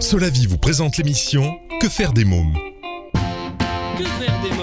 Solavi vous présente l'émission Que faire des mômes? Que faire des mômes?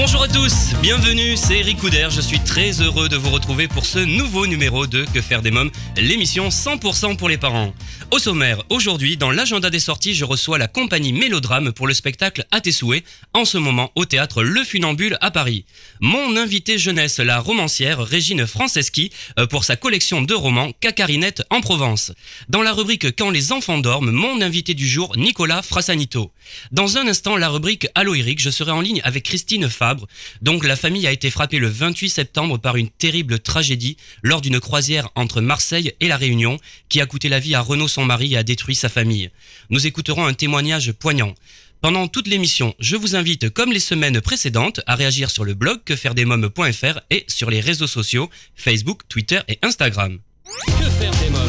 Bonjour à tous, bienvenue, c'est Eric Couder, je suis très heureux de vous retrouver pour ce nouveau numéro de Que faire des mômes, l'émission 100% pour les parents. Au sommaire, aujourd'hui, dans l'agenda des sorties, je reçois la compagnie Mélodrame pour le spectacle À tes souhaits, en ce moment au théâtre Le Funambule à Paris. Mon invité jeunesse, la romancière Régine Franceschi, euh, pour sa collection de romans Cacarinette en Provence. Dans la rubrique Quand les enfants dorment, mon invité du jour, Nicolas Frassanito. Dans un instant, la rubrique Allo Eric, je serai en ligne avec Christine Fabre. Donc, la famille a été frappée le 28 septembre par une terrible tragédie lors d'une croisière entre Marseille et La Réunion qui a coûté la vie à Renaud son mari et a détruit sa famille. Nous écouterons un témoignage poignant. Pendant toute l'émission, je vous invite, comme les semaines précédentes, à réagir sur le blog quefairedesmoms.fr et sur les réseaux sociaux Facebook, Twitter et Instagram. Que faire des mômes?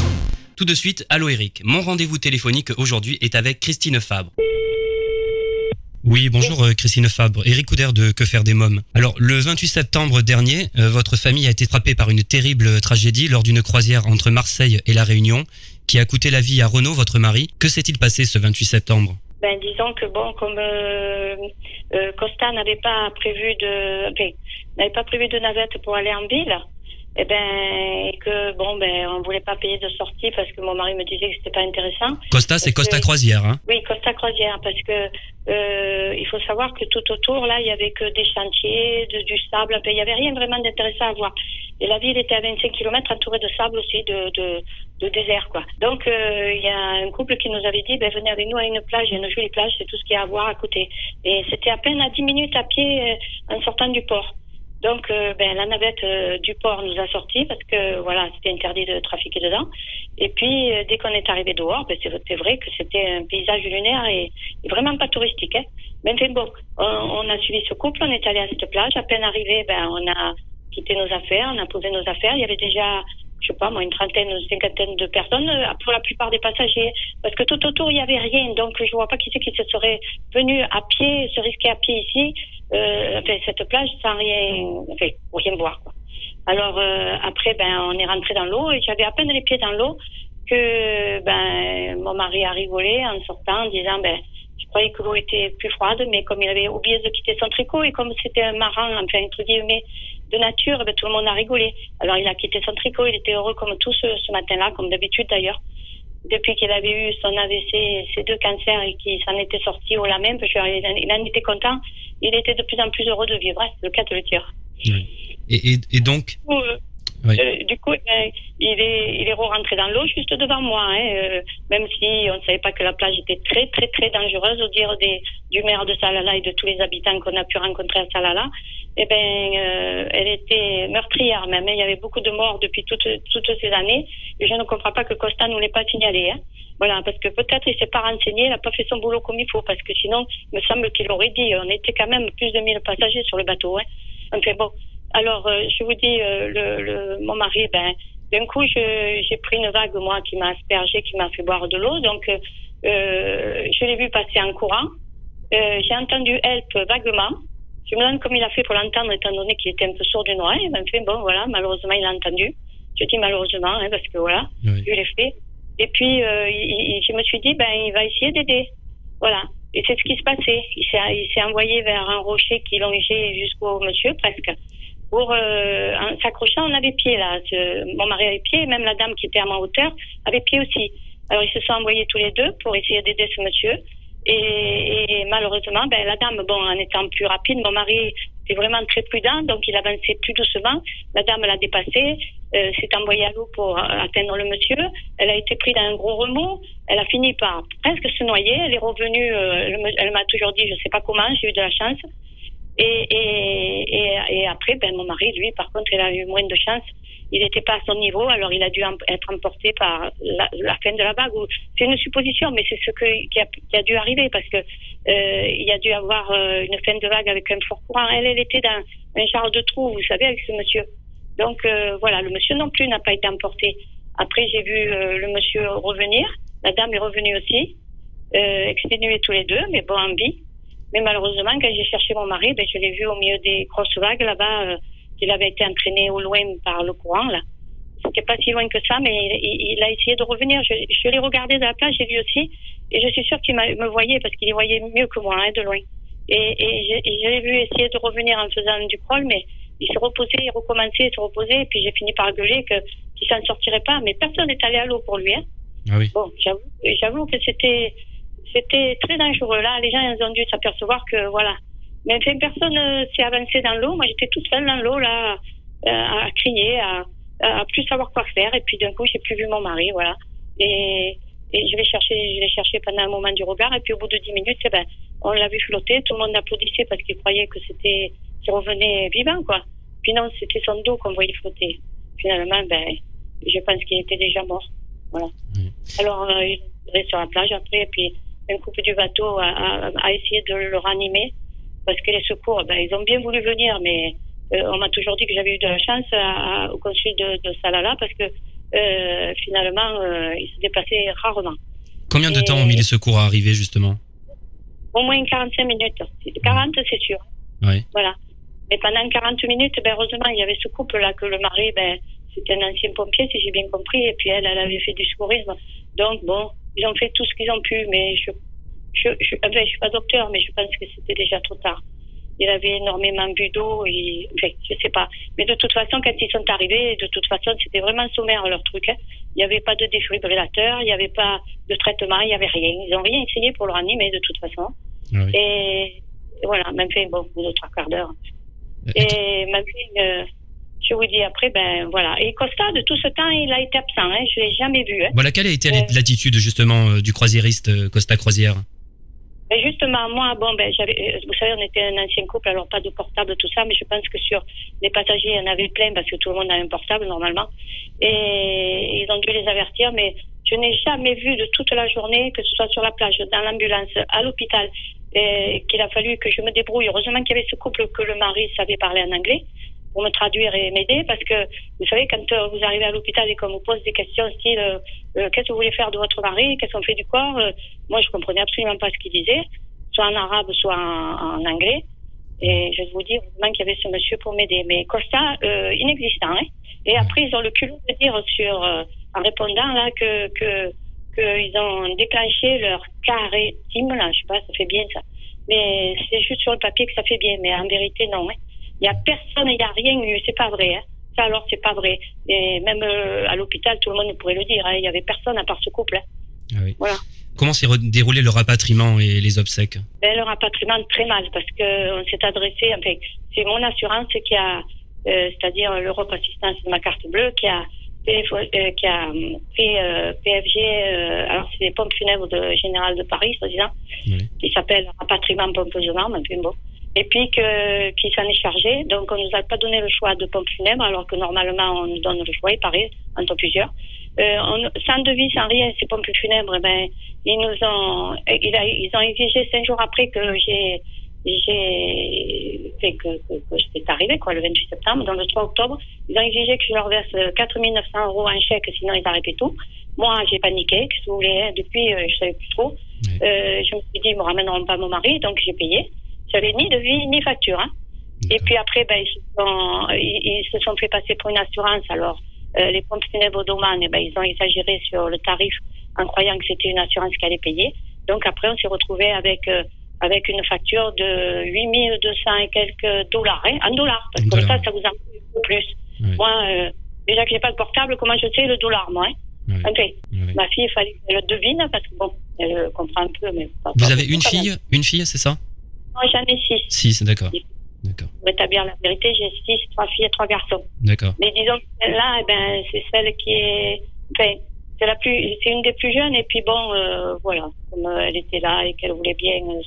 Tout de suite, allô Eric. Mon rendez-vous téléphonique aujourd'hui est avec Christine Fabre. Oui, bonjour euh, Christine Fabre, Eric Couder de Que faire des mômes. Alors, le 28 septembre dernier, euh, votre famille a été frappée par une terrible tragédie lors d'une croisière entre Marseille et La Réunion qui a coûté la vie à Renaud, votre mari. Que s'est-il passé ce 28 septembre? Ben, disons que bon, comme euh, Costa n'avait pas prévu de, n'avait pas prévu de navette pour aller en ville, et ben, et que bon, ben, on voulait pas payer de sortie parce que mon mari me disait que c'était pas intéressant. Costa, c'est Costa que- Croisière, hein Oui, Costa Croisière, parce que euh, il faut savoir que tout autour, là, il y avait que des chantiers, de- du sable, il y avait rien vraiment d'intéressant à voir. Et la ville était à 25 km entourée de sable aussi, de, de, de désert, quoi. Donc, euh, il y a un couple qui nous avait dit, ben, venez avec nous à une plage, il y a une jolie plage, c'est tout ce qu'il y a à voir à côté. Et c'était à peine à 10 minutes à pied euh, en sortant du port. Donc, euh, ben, la navette euh, du port nous a sortis parce que voilà, c'était interdit de trafiquer dedans. Et puis, euh, dès qu'on est arrivé dehors, ben, c'est vrai que c'était un paysage lunaire et, vraiment pas touristique. Hein. Mais enfin, bon, on, a suivi ce couple, on est allé à cette plage. À peine arrivé, ben, on a quitté nos affaires, on a posé nos affaires. Il y avait déjà, je sais pas, moi, une trentaine, une cinquantaine de personnes, pour la plupart des passagers. Parce que tout autour, il y avait rien. Donc, je vois pas qui c'est qui se serait venu à pied, se risquer à pied ici, euh, cette plage sans rien, enfin, rien voir. Alors euh, après, ben, on est rentré dans l'eau et j'avais à peine les pieds dans l'eau que ben, mon mari a rigolé en sortant, en disant ben, je croyais que l'eau était plus froide, mais comme il avait oublié de quitter son tricot et comme c'était un marin, enfin entre guillemets, de nature, ben, tout le monde a rigolé. Alors il a quitté son tricot, il était heureux comme tout ce, ce matin-là, comme d'habitude d'ailleurs. Depuis qu'il avait eu son AVC, ses deux cancers et qu'il s'en était sorti au la même, il en était content, il était de plus en plus heureux de vivre, hein, c'est le cas de le dire. et, et, et donc, euh, Euh, du coup, ben, il est, il est rentré dans l'eau juste devant moi, hein, euh, même si on ne savait pas que la plage était très, très, très dangereuse, au dire du maire de Salala et de tous les habitants qu'on a pu rencontrer à Salala. Eh ben, euh, elle était meurtrière même. hein. Il y avait beaucoup de morts depuis toutes, toutes ces années. Et je ne comprends pas que Costa ne l'ait pas signalé. Hein. Voilà, parce que peut-être il s'est pas renseigné, il n'a pas fait son boulot comme il faut, parce que sinon, il me semble qu'il aurait dit. On était quand même plus de 1000 passagers sur le bateau. Hein. Enfin bon, alors, euh, je vous dis, euh, le, le, mon mari, ben, d'un coup, je- j'ai pris une vague, moi, qui m'a aspergé, qui m'a fait boire de l'eau. Donc, euh, je l'ai vu passer en courant. J'ai entendu help vaguement. Je me demande comment il a fait pour l'entendre, étant donné qu'il était un peu sourd d'une oreille. Ben, fait, bon, voilà, malheureusement, il a entendu. Je dis malheureusement, hein, parce que voilà, Oui. vu les faits. Et puis, il- il- je me suis dit, ben, il va essayer d'aider. Voilà. Et c'est ce qui se passait. Il s'est envoyé vers un rocher qui longeait jusqu'au monsieur, presque pour euh, en s'accrochant, on avait pied là. Mon mari avait pied, même la dame qui était à ma hauteur avait pied aussi. Alors ils se sont envoyés tous les deux pour essayer d'aider ce monsieur. Et, et malheureusement, ben, la dame, bon, en étant plus rapide, mon mari était vraiment très prudent, donc il avançait plus doucement. La dame l'a dépassé, euh, s'est envoyée à l'eau pour euh, atteindre le monsieur. Elle a été prise dans un gros remous. Elle a fini par presque se noyer. Elle est revenue. euh, elle m'a toujours dit, je sais pas comment, j'ai eu de la chance. Et, après, ben, mon mari, lui, par contre, il a eu moins de chance. Il n'était pas à son niveau, alors il a dû être emporté par la, la fin de la vague. C'est une supposition, mais c'est ce qui, a, dû arriver parce que euh, a dû avoir euh, une fin de vague avec un fort courant. Elle, elle était dans un genre de trou, vous savez, avec ce monsieur. Donc euh, voilà, le monsieur non plus n'a pas été emporté. Après, j'ai vu le monsieur revenir. La dame est revenue aussi, exténués tous les deux, mais bon, en vie. Mais malheureusement, quand j'ai cherché mon mari, ben, je l'ai vu au milieu des grosses vagues là-bas. Euh, il avait été entraîné au loin par le courant là. C'était pas si loin que ça, mais il, il a essayé de revenir. Je, je l'ai regardé de la plage, j'ai vu aussi, et je suis sûre qu'il me voyait parce qu'il voyait mieux que moi, hein, de loin. Et, et je, et je l'ai vu essayer de revenir en faisant du crawl, mais il se reposait, il recommençait, il se reposait, et puis j'ai fini par gueuler que qu'il s'en sortirait pas. Mais personne n'est allé à l'eau pour lui. Hein. Ah oui. Bon, j'avoue que c'était, c'était très dangereux. Là, les gens ils ont dû s'apercevoir que voilà. Mais enfin, personne euh, s'est avancé dans l'eau. Moi, j'étais toute seule dans l'eau là, euh, à crier, à, à plus savoir quoi faire. Et puis d'un coup, j'ai plus vu mon mari, voilà. Et, et je l'ai cherché, je l'ai cherché pendant un moment du regard. Et puis au bout de dix minutes, eh ben, on l'a vu flotter. Tout le monde applaudissait parce qu'il croyait que c'était, qu'il revenait vivant, quoi. Puis non, c'était son dos qu'on voyait flotter. Finalement, ben, je pense qu'il était déjà mort. Voilà. Alors, euh, il est sur la plage après, et puis un couple du bateau a, a, a essayé de le ranimer parce que les secours, ben, ils ont bien voulu venir, mais euh, on m'a toujours dit que j'avais eu de la chance à- à- au consul de, de Salala parce que euh, finalement, euh, il se déplaçait rarement. Combien de Et- temps ont mis les secours à arriver justement? Au moins 45 minutes. 40, c'est sûr. Oui. Voilà. Mais pendant 40 minutes, ben, heureusement, il y avait ce couple-là que le mari, ben, c'était un ancien pompier, si j'ai bien compris, et puis elle, elle avait fait du secourisme. Donc, bon, ils ont fait tout ce qu'ils ont pu, mais je, je, je, enfin, je suis pas docteur, mais je pense que c'était déjà trop tard. Il avait énormément bu d'eau, et, enfin, je sais pas. Mais de toute façon, quand ils sont arrivés, de toute façon, c'était vraiment sommaire leur truc. hein. Il n'y avait pas de défibrillateur, il n'y avait pas de traitement, il n'y avait rien. Ils n'ont rien essayé pour le ranimer, de toute façon. Ah oui. Et voilà, même fait, bon, deux, trois quarts d'heure. Et même fait, euh, je vous dis après, ben voilà. Et Costa, de tout ce temps, il a été absent, hein. Je l'ai jamais vu, hein. Voilà, quelle a été Euh. l'attitude justement euh, du croisiériste euh, Costa Croisière? Mais justement, moi, bon, ben, j'avais, vous savez, on était un ancien couple, alors pas de portable, tout ça, mais je pense que sur les passagers, il y en avait plein parce que tout le monde a un portable normalement. Et ils ont dû les avertir, mais je n'ai jamais vu de toute la journée, que ce soit sur la plage, dans l'ambulance, à l'hôpital, qu'il a fallu que je me débrouille. Heureusement qu'il y avait ce couple que le mari savait parler en anglais pour me traduire et m'aider parce que vous savez quand euh, vous arrivez à l'hôpital et qu'on vous pose des questions style euh, euh, qu'est-ce que vous voulez faire de votre mari? Qu'est-ce qu'on fait du corps? Euh, moi je comprenais absolument pas ce qu'il disait soit en arabe soit en, anglais. Et je vous dis heureusement qu'il y avait ce monsieur pour m'aider. Mais Costa euh, inexistant hein. et après ils ont le culot de dire sur euh, en répondant là que que qu'ils ont déclenché leur carré team là je sais pas ça fait bien ça. Mais c'est juste sur le papier que ça fait bien mais en vérité non hein. Il y a personne, il n'y a rien eu, c'est pas vrai. Hein. Ça alors c'est pas vrai. Et même euh, à l'hôpital, tout le monde pourrait le dire. hein. Il y avait personne à part ce couple. hein. Ah oui. Voilà. Comment s'est déroulé le rapatriement et les obsèques? Ben, le rapatriement très mal parce que on s'est adressé. Enfin, c'est mon assurance qui a, euh, c'est-à-dire l'Europe Assistance de ma carte bleue, qui a fait, euh, qui a fait PFG. alors c'est les pompes funèbres de Général de Paris, soi-disant, Oui. qui s'appelle rapatriement pompeusement, mais bon. Et puis que qui s'en est chargé. Donc on nous a pas donné le choix de pompe funèbre alors que normalement on nous donne le choix, il paraît, entre plusieurs. Euh, on, sans devis, sans rien, ces pompes funèbres, eh ben ils nous ont, ils, a- ils ont exigé cinq jours après que j'ai j'ai fait que, que, que c'était arrivé quoi le 28 septembre, donc le 3 octobre, ils ont exigé que je leur verse 4 900 euros en chèque, sinon ils arrêtaient tout. Moi, j'ai paniqué, que vous voulez, hein, depuis, euh, je savais plus trop. Oui. Euh, je me suis dit, ils me ramèneront pas mon mari, donc j'ai payé. J'avais ni devis ni facture. Hein. Et puis après, ben, ils, se sont, ils, ils se sont fait passer pour une assurance. Alors, euh, les pompes funèbres d'Oman, eh ben, ils ont exagéré sur le tarif en croyant que c'était une assurance qui allait payer. Donc après, on s'est retrouvé avec euh, avec une facture de 8200 et quelques dollars, hein, en dollars, parce que comme ça, ça vous en coûte plus. Oui. Moi, euh, déjà que j'ai pas de portable, comment je sais le dollar, moi hein? Oui. Ma fille, il fallait qu'elle le devine, parce que bon, elle comprend un peu, mais pas- Vous pas avez une fille? Une fille, c'est ça? Non, j'en ai six. Six, d'accord. D'accord. Pour rétablir la vérité, j'ai six, trois filles et trois garçons. D'accord. Mais disons que celle-là, eh ben, c'est celle qui est, enfin, c'est la plus, c'est une des plus jeunes. Et puis bon, euh, voilà, comme euh, elle était là et qu'elle voulait bien euh,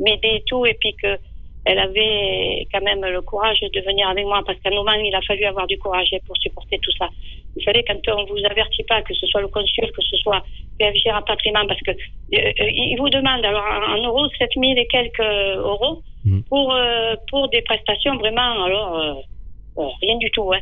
m'aider et tout, et puis que elle avait quand même le courage de venir avec moi, parce qu'à un moment, il a fallu avoir du courage pour supporter tout ça. Vous savez, quand on vous avertit pas, que ce soit le consul, que ce soit PFG rapatriement, parce que euh, euh, il vous demande alors en, en euros 7000 et quelques euros Mhm. pour euh, pour des prestations vraiment alors euh, rien du tout. Hein.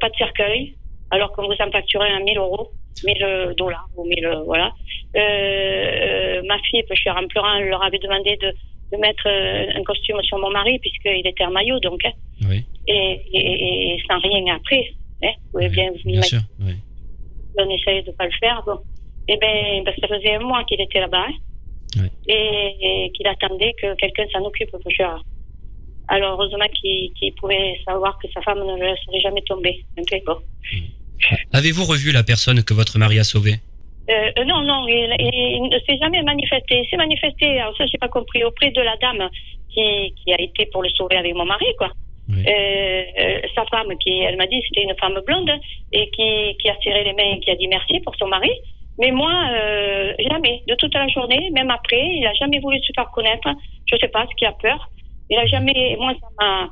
pas de cercueil, alors qu'on vous en facturait à 1000 euros, 1000 dollars ou 1000, voilà. Ma fille, je suis en pleurant, elle leur avait demandé de, de mettre un costume sur mon mari puisqu'il était en maillot, donc. Hein. Oui. Et, et, et, sans rien après. Hein, vous pouvez bien vous Bien sûr, oui. On essayait de pas le faire, bon. Eh ben, parce que ça faisait un mois qu'il était là-bas. hein. Ouais. Et, et qu'il attendait que quelqu'un s'en occupe. Alors, heureusement qu'il pouvait savoir que sa femme ne le laisserait jamais tomber. Ok, bon. Avez-vous revu la personne que votre mari a sauvée? Euh, non, non, il, ne s'est jamais manifesté. Il s'est manifesté, alors ça, j'ai pas compris, auprès de la dame qui, qui a été pour le sauver avec mon mari, quoi. Oui. Euh, euh, sa femme, qui, elle m'a dit, c'était une femme blonde et qui, qui a serré les mains et qui a dit merci pour son mari. Mais moi, jamais, de toute la journée, même après, il a jamais voulu se faire connaître. Je sais pas, ce qui a peur. Il a jamais, moi, ça m'a,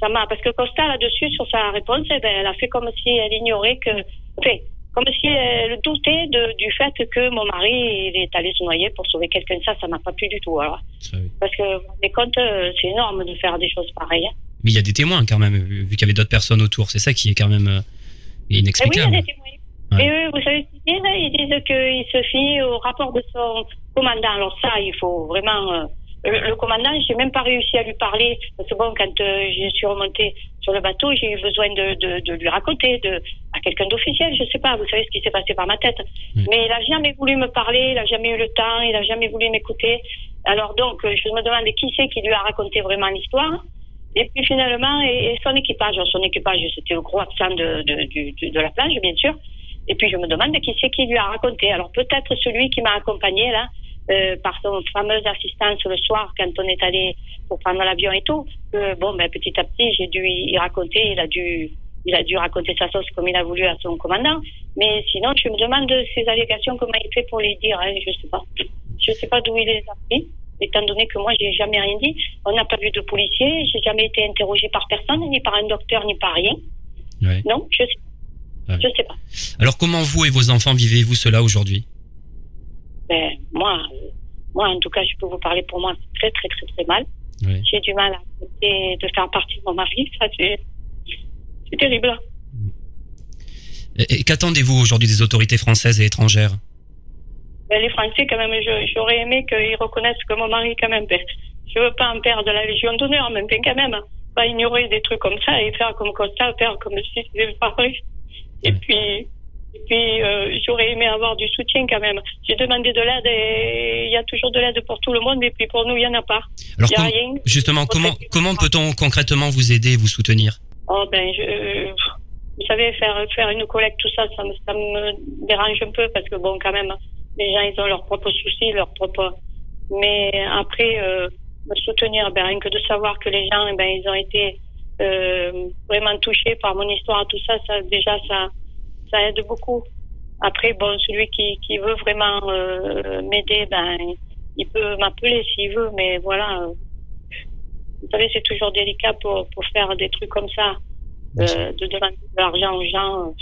ça m'a, parce que Costa, là-dessus, sur sa réponse, eh ben, elle a fait comme si elle ignorait que, enfin, comme si elle doutait de, du fait que mon mari, il est allé se noyer pour sauver quelqu'un. Ça, ça m'a pas plu du tout, alors. Ça, oui. Parce que, vous vous rendez compte, euh, c'est énorme de faire des choses pareilles. hein. Mais il y a des témoins quand même, vu qu'il y avait d'autres personnes autour. C'est ça qui est quand même euh, Eh oui, il y a inexplicable. des témoins. Ouais. Et eux, vous savez ce qu'ils disent hein? Ils disent qu'il se fie au rapport de son commandant. Alors ça, il faut vraiment... euh, le, le commandant, j'ai même pas réussi à lui parler. Parce que bon, quand euh, je suis remontée sur le bateau, j'ai eu besoin de, de, de lui raconter de, à quelqu'un d'officiel. Je sais pas, vous savez ce qui s'est passé par ma tête. Mais il a jamais voulu me parler, il a jamais eu le temps, il a jamais voulu m'écouter. Alors donc, je me demande qui c'est qui lui a raconté vraiment l'histoire. Et puis finalement, et, et son équipage, Alors, son équipage, c'était le gros absent de, de la plage, bien sûr. Et puis je me demande qui c'est qui lui a raconté. Alors peut-être celui qui m'a accompagné là, euh, par son fameuse assistance le soir quand on est allé pour prendre l'avion et tout. Euh, bon, ben petit à petit, j'ai dû y raconter. Il a dû, il a dû raconter sa sauce comme il a voulu à son commandant. Mais sinon, je me demande ces allégations comment il fait pour les dire. Hein, je sais pas. Je sais pas d'où il les a pris. Étant donné que moi, j'ai jamais rien dit, on n'a pas vu de policier, j'ai jamais été interrogée par personne, ni par un docteur, ni par rien. Ouais. Non, je sais, Ouais. je sais pas. Alors comment vous et vos enfants vivez-vous cela aujourd'hui? Ben, moi, moi, en tout cas, je peux vous parler pour moi, c'est très, très, très, très mal. J'ai du mal à accepter de faire partie de mon mari. Ça, c'est, terrible. Et, et qu'attendez-vous aujourd'hui des autorités françaises et étrangères? Ben, les Français, quand même, j'aurais aimé qu'ils reconnaissent que mon mari, quand même, ben, je veux pas en perdre de la Légion d'honneur, mais ben, quand même, pas ignorer des trucs comme ça et faire comme constat, faire comme si c'était pas vrai. Et Ouais. puis, et puis euh, j'aurais aimé avoir du soutien quand même. J'ai demandé de l'aide et il y a toujours de l'aide pour tout le monde, mais puis pour nous, il y en a pas. Alors y a rien. justement, comment comment peut-on concrètement vous aider et vous soutenir? Oh ben, je, vous savez, faire faire une collecte, tout ça, ça me, ça me dérange un peu parce que bon, quand même, les gens ils ont leurs propres soucis, leurs propres. Mais après, euh, me soutenir, ben rien que de savoir que les gens, ben ils ont été euh, vraiment touchés par mon histoire, tout ça, ça déjà ça ça aide beaucoup. Après, bon, celui qui qui veut vraiment euh, m'aider, ben il peut m'appeler s'il veut, mais voilà. euh, vous savez, c'est toujours délicat pour, pour faire des trucs comme ça, euh, de demander de l'argent aux gens.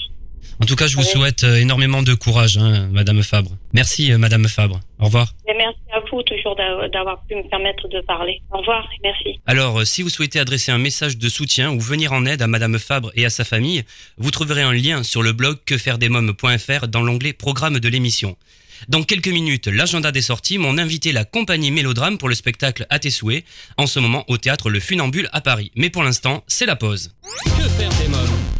En tout cas, je vous souhaite euh, énormément de courage, hein, Madame Fabre. Merci, euh, Madame Fabre. Au revoir. Et merci à vous toujours d'a- d'avoir pu me permettre de parler. Au revoir, et merci. Alors, euh, si vous souhaitez adresser un message de soutien ou venir en aide à Madame Fabre et à sa famille, vous trouverez un lien sur le blog quefairedesmoms.fr dans l'onglet Programme de l'émission. Dans quelques minutes, l'agenda des sorties m'ont invité la compagnie Mélodrame pour le spectacle À tes souhaits, en ce moment au théâtre Le Funambule à Paris. Mais pour l'instant, c'est la pause. Que faire des mômes?